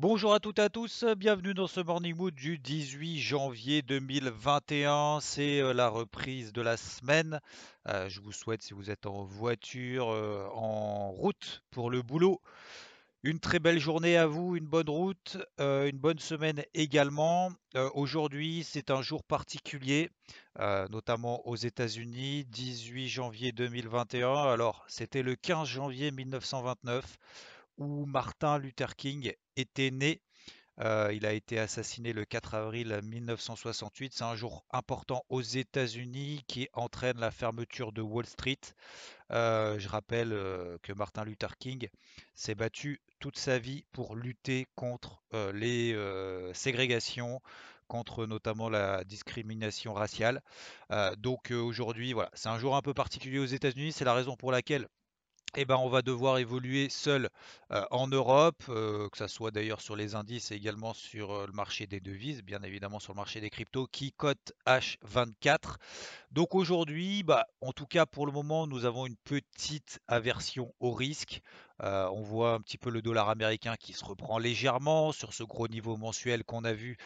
Bonjour à toutes et à tous, bienvenue dans ce Morning Mood du 18 janvier 2021. C'est euh, la reprise de la semaine. Euh, je vous souhaite, si vous êtes en voiture, euh, en route pour le boulot, une très belle journée à vous, une bonne route, une bonne semaine également. Aujourd'hui, c'est un jour particulier, notamment aux États-Unis, 18 janvier 2021. Alors, c'était le 15 janvier 1929 où Martin Luther King était né. Euh, il a été assassiné le 4 avril 1968. C'est un jour important aux États-Unis qui entraîne la fermeture de Wall Street. Euh, je rappelle euh, que Martin Luther King s'est battu toute sa vie pour lutter contre les ségrégations, contre notamment la discrimination raciale. Donc aujourd'hui, c'est un jour un peu particulier aux États-Unis. C'est la raison pour laquelle eh ben, on va devoir évoluer seul en Europe, que ça soit d'ailleurs sur les indices et également sur le marché des devises, bien évidemment sur le marché des cryptos qui cote H24. Donc aujourd'hui, bah, en tout cas pour le moment, nous avons une petite aversion au risque. Euh, on voit un petit peu le dollar américain qui se reprend légèrement sur ce gros niveau mensuel qu'on a vu,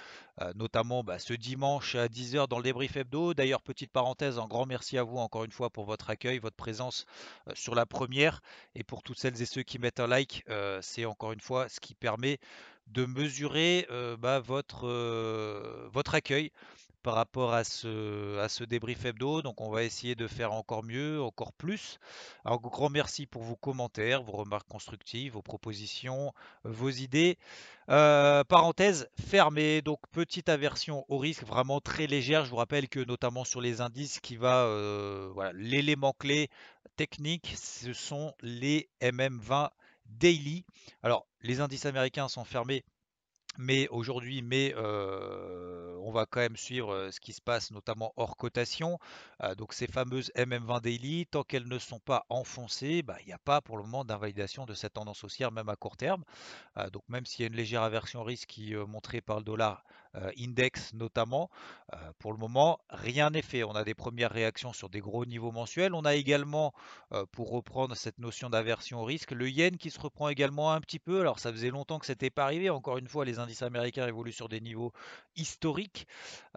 euh, notamment bah, ce dimanche à 10h dans le débrief hebdo. D'ailleurs, petite parenthèse, un grand merci à vous encore une fois pour votre accueil, votre présence euh, sur la première. Et pour toutes celles et ceux qui mettent un like, c'est encore une fois ce qui permet de mesurer bah, votre, votre accueil par rapport à ce, à ce débrief hebdo. Donc on va essayer de faire encore mieux, encore plus. Alors grand merci pour vos commentaires, vos remarques constructives, vos propositions, vos idées. Euh, parenthèse fermée, donc petite aversion au risque vraiment très légère. Je vous rappelle que notamment sur les indices qui va, euh, l'élément clé technique, ce sont les MM20 daily. Alors les indices américains sont fermés mais aujourd'hui, mais on va quand même suivre ce qui se passe, notamment hors cotation. Donc ces fameuses MM20 daily, tant qu'elles ne sont pas enfoncées, bah, il n'y a pas pour le moment d'invalidation de cette tendance haussière, même à court terme. Donc même s'il y a une légère aversion risque qui est montrée par le dollar index notamment, pour le moment, rien n'est fait. On a des premières réactions sur des gros niveaux mensuels. On a également, pour reprendre cette notion d'aversion risque, le yen qui se reprend également un petit peu. Alors ça faisait longtemps que c'était pas arrivé. Encore une fois, les indices américains évoluent sur des niveaux historiques.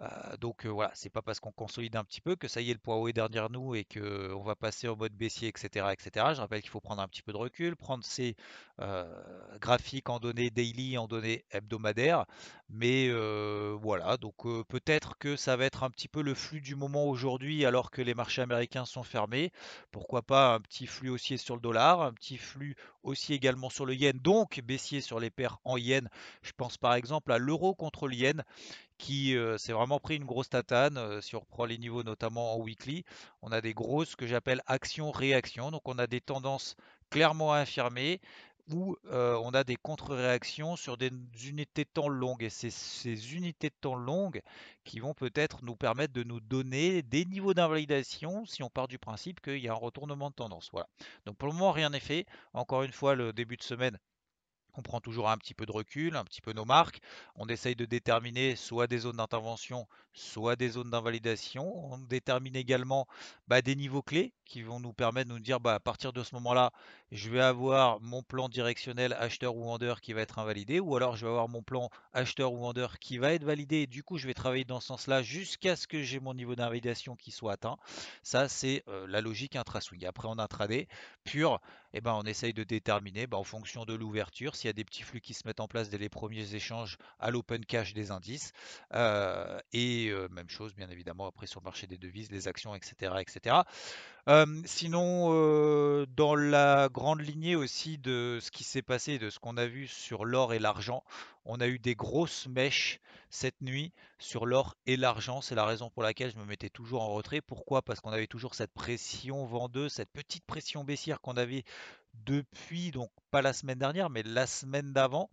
Euh, donc euh, voilà, c'est pas parce qu'on consolide un petit peu que ça y est, le poids haut est derrière nous et que on va passer en mode baissier, etc., etc. Je rappelle qu'il faut prendre un petit peu de recul, prendre ces euh, graphiques en données daily, en données hebdomadaires. Mais euh, voilà, donc euh, peut-être que ça va être un petit peu le flux du moment aujourd'hui alors que les marchés américains sont fermés. Pourquoi pas un petit flux haussier sur le dollar, un petit flux haussier également sur le yen, donc baissier sur les paires en yen. Je pense par exemple à l'euro contre le yen qui euh, s'est vraiment pris une grosse tatane. euh, si on reprend les niveaux notamment en weekly, on a des grosses que j'appelle actions-réactions. Donc on a des tendances clairement affirmées où euh, on a des contre-réactions sur des unités de temps longues. Et c'est ces unités de temps longues qui vont peut-être nous permettre de nous donner des niveaux d'invalidation si on part du principe qu'il y a un retournement de tendance. Voilà. Donc pour le moment, rien n'est fait. Encore une fois, le début de semaine on prend toujours un petit peu de recul, un petit peu nos marques. On essaye de déterminer soit des zones d'intervention, soit des zones d'invalidation. On détermine également bah, des niveaux clés qui vont nous permettre de nous dire bah, à partir de ce moment-là, je vais avoir mon plan directionnel acheteur ou vendeur qui va être invalidé, ou alors je vais avoir mon plan acheteur ou vendeur qui va être validé. Et du coup, je vais travailler dans ce sens-là jusqu'à ce que j'ai mon niveau d'invalidation qui soit atteint. Ça, c'est la logique intra-swing. Après, en intraday pur, eh ben, on essaye de déterminer bah, en fonction de l'ouverture s'il y a des petits flux qui se mettent en place dès les premiers échanges à l'open cash des indices. Euh, et même chose, bien évidemment, après sur le marché des devises, les actions, etc. etc. Sinon, dans la grande lignée aussi de ce qui s'est passé, de ce qu'on a vu sur l'or et l'argent, on a eu des grosses mèches cette nuit sur l'or et l'argent. C'est la raison pour laquelle je me mettais toujours en retrait. Pourquoi? Parce qu'on avait toujours cette pression vendeuse, cette petite pression baissière qu'on avait depuis, donc pas la semaine dernière, mais la semaine d'avant,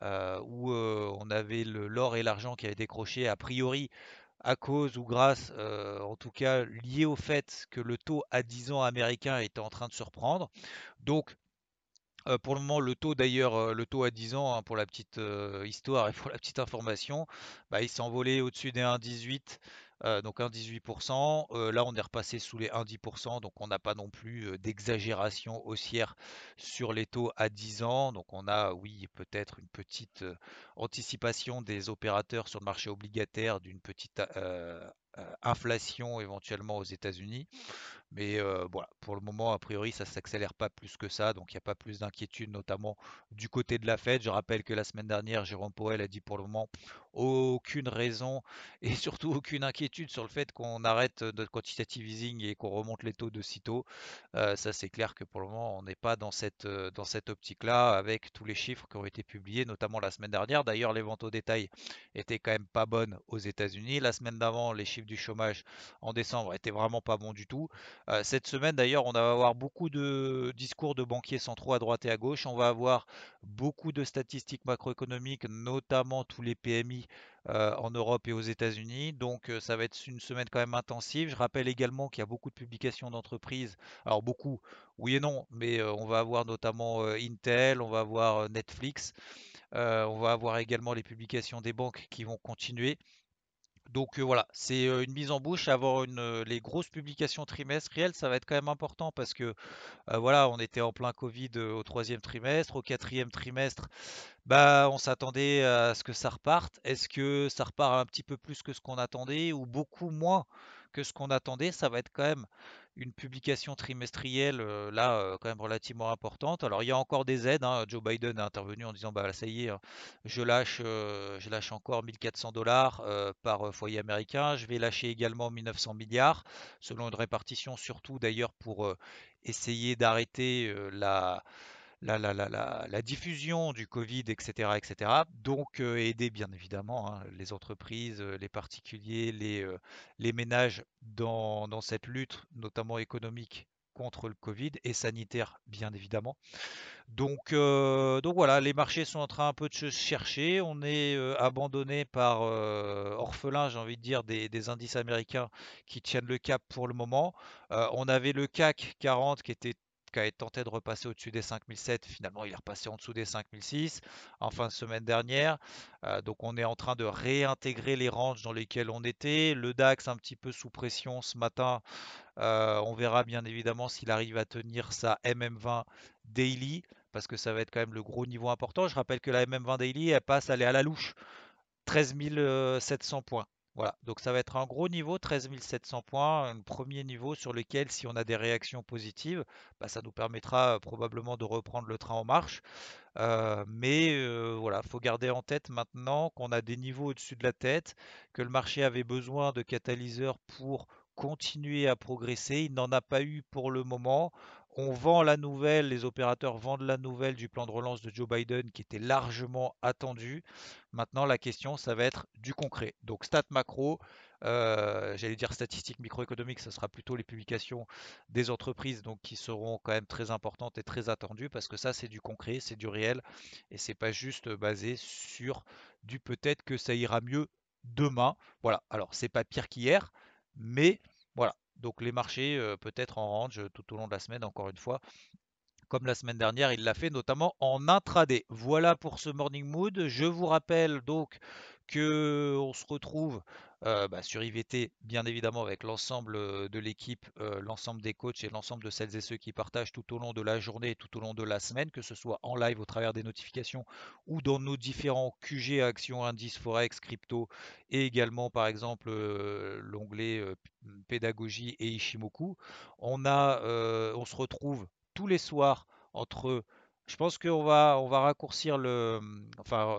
où on avait l'or et l'argent qui avaient décroché a priori à cause ou grâce, en tout cas lié au fait que le taux à 10 ans américain était en train de se reprendre. Donc pour le moment, le taux d'ailleurs, le taux à 10 ans, hein, pour la petite histoire et pour la petite information, bah, il s'est envolé au-dessus des 1,18, donc 1,18%. là, on est repassé sous les 1,10%, donc on n'a pas non plus d'exagération haussière sur les taux à 10 ans. Donc on a, oui, peut-être une petite anticipation des opérateurs sur le marché obligataire d'une petite inflation éventuellement aux États-Unis. Mais voilà, pour le moment, a priori, ça ne s'accélère pas plus que ça, donc il n'y a pas plus d'inquiétude, notamment du côté de la Fed. Je rappelle que la semaine dernière, Jérôme Powell a dit pour le moment aucune raison et surtout aucune inquiétude sur le fait qu'on arrête notre quantitative easing et qu'on remonte les taux de sitôt. ça, c'est clair que pour le moment, on n'est pas dans cette, dans cette optique-là avec tous les chiffres qui ont été publiés, notamment la semaine dernière. D'ailleurs, les ventes au détail étaient quand même pas bonnes aux États-Unis. La semaine d'avant, les chiffres du chômage en décembre étaient vraiment pas bons du tout. Euh, cette semaine d'ailleurs, on va avoir beaucoup de discours de banquiers centraux à droite et à gauche. On va avoir beaucoup de statistiques macroéconomiques, notamment tous les PMI euh, en Europe et aux États-Unis. Donc euh, ça va être une semaine quand même intensive. Je rappelle également qu'il y a beaucoup de publications d'entreprises. Alors beaucoup, oui et non, mais on va avoir notamment Intel, on va avoir Netflix. on va avoir également les publications des banques qui vont continuer. Donc voilà, c'est une mise en bouche. Avoir les grosses publications trimestrielles, ça va être quand même important parce que voilà, on était en plein Covid au troisième trimestre, au quatrième trimestre, bah on s'attendait à ce que ça reparte. Est-ce que ça repart un petit peu plus que ce qu'on attendait ou beaucoup moins? Que ce qu'on attendait? Ça va être quand même une publication trimestrielle là quand même relativement importante. Alors il y a encore des aides. Hein. Joe Biden est intervenu en disant bah ça y est, hein, je lâche, je lâche encore 1400 dollars par foyer américain. Je vais lâcher également 1900 milliards selon une répartition surtout d'ailleurs pour essayer d'arrêter la la, diffusion du Covid, etc. etc. Donc aider bien évidemment hein, les entreprises, les particuliers, les, les ménages dans, dans, cette lutte, notamment économique contre le Covid et sanitaire bien évidemment. Donc, donc voilà, les marchés sont en train un peu de se chercher. On est abandonné par orphelin, j'ai envie de dire, des, des, indices américains qui tiennent le cap pour le moment. on avait le CAC 40 qui était qui a tenté de repasser au-dessus des 5007. Finalement, il est repassé en dessous des 5006 en fin de semaine dernière. Euh, donc, on est en train de réintégrer les ranges dans lesquels on était. Le DAX un petit peu sous pression ce matin. Euh, on verra bien évidemment s'il arrive à tenir sa MM20 daily parce que ça va être quand même le gros niveau important. Je rappelle que la MM20 daily, elle passe, elle est à la louche. 13 700 points. Voilà, donc ça va être un gros niveau, 13 700 points, un premier niveau sur lequel, si on a des réactions positives, bah, ça nous permettra euh, probablement de reprendre le train en marche. Euh, mais euh, voilà, faut garder en tête maintenant qu'on a des niveaux au-dessus de la tête, que le marché avait besoin de catalyseurs pour continuer à progresser. Il n'en a pas eu pour le moment. On vend la nouvelle, les opérateurs vendent la nouvelle du plan de relance de Joe Biden qui était largement attendu. Maintenant, la question, ça va être du concret. Donc, stats macro, euh, j'allais dire statistiques microéconomiques, ce sera plutôt les publications des entreprises donc qui seront quand même très importantes et très attendues parce que ça, c'est du concret, c'est du réel et c'est pas juste basé sur du peut-être que ça ira mieux demain. Voilà. Alors, c'est pas pire qu'hier, mais voilà, donc les marchés peut-être en range tout au long de la semaine, encore une fois. Comme la semaine dernière, il l'a fait notamment en intraday. Voilà pour ce morning mood. Je vous rappelle donc que on se retrouve euh, bah, sur IVT, bien évidemment, avec l'ensemble euh, de l'équipe, euh, l'ensemble des coachs et l'ensemble de celles et ceux qui partagent tout au long de la journée et tout au long de la semaine, que ce soit en live au travers des notifications ou dans nos différents QG, actions, indices, forex, crypto et également, par exemple, l'onglet pédagogie et Ishimoku. On, se retrouve tous les soirs entre je pense qu'on va, on va raccourcir le. Enfin,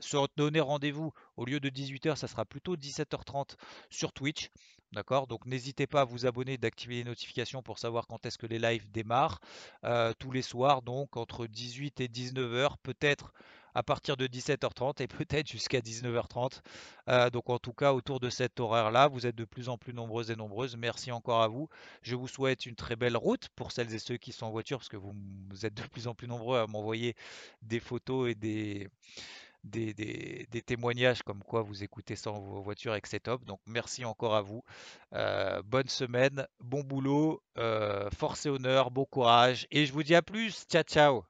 se donner rendez-vous au lieu de 18h, ça sera plutôt 17h30 sur Twitch. D'accord? Donc n'hésitez pas à vous abonner, d'activer les notifications pour savoir quand est-ce que les lives démarrent. tous les soirs, donc entre 18 et 19h, peut-être à partir de 17h30 et peut-être jusqu'à 19h30. Euh, donc en tout cas, autour de cet horaire-là, vous êtes de plus en plus nombreuses et nombreuses. Merci encore à vous. Je vous souhaite une très belle route pour celles et ceux qui sont en voiture, parce que vous, êtes de plus en plus nombreux à m'envoyer des photos et des, témoignages comme quoi vous écoutez ça en voiture et que c'est top. Donc merci encore à vous. Euh, bonne semaine, bon boulot, euh, force et honneur, bon courage. Et je vous dis à plus. Ciao, ciao.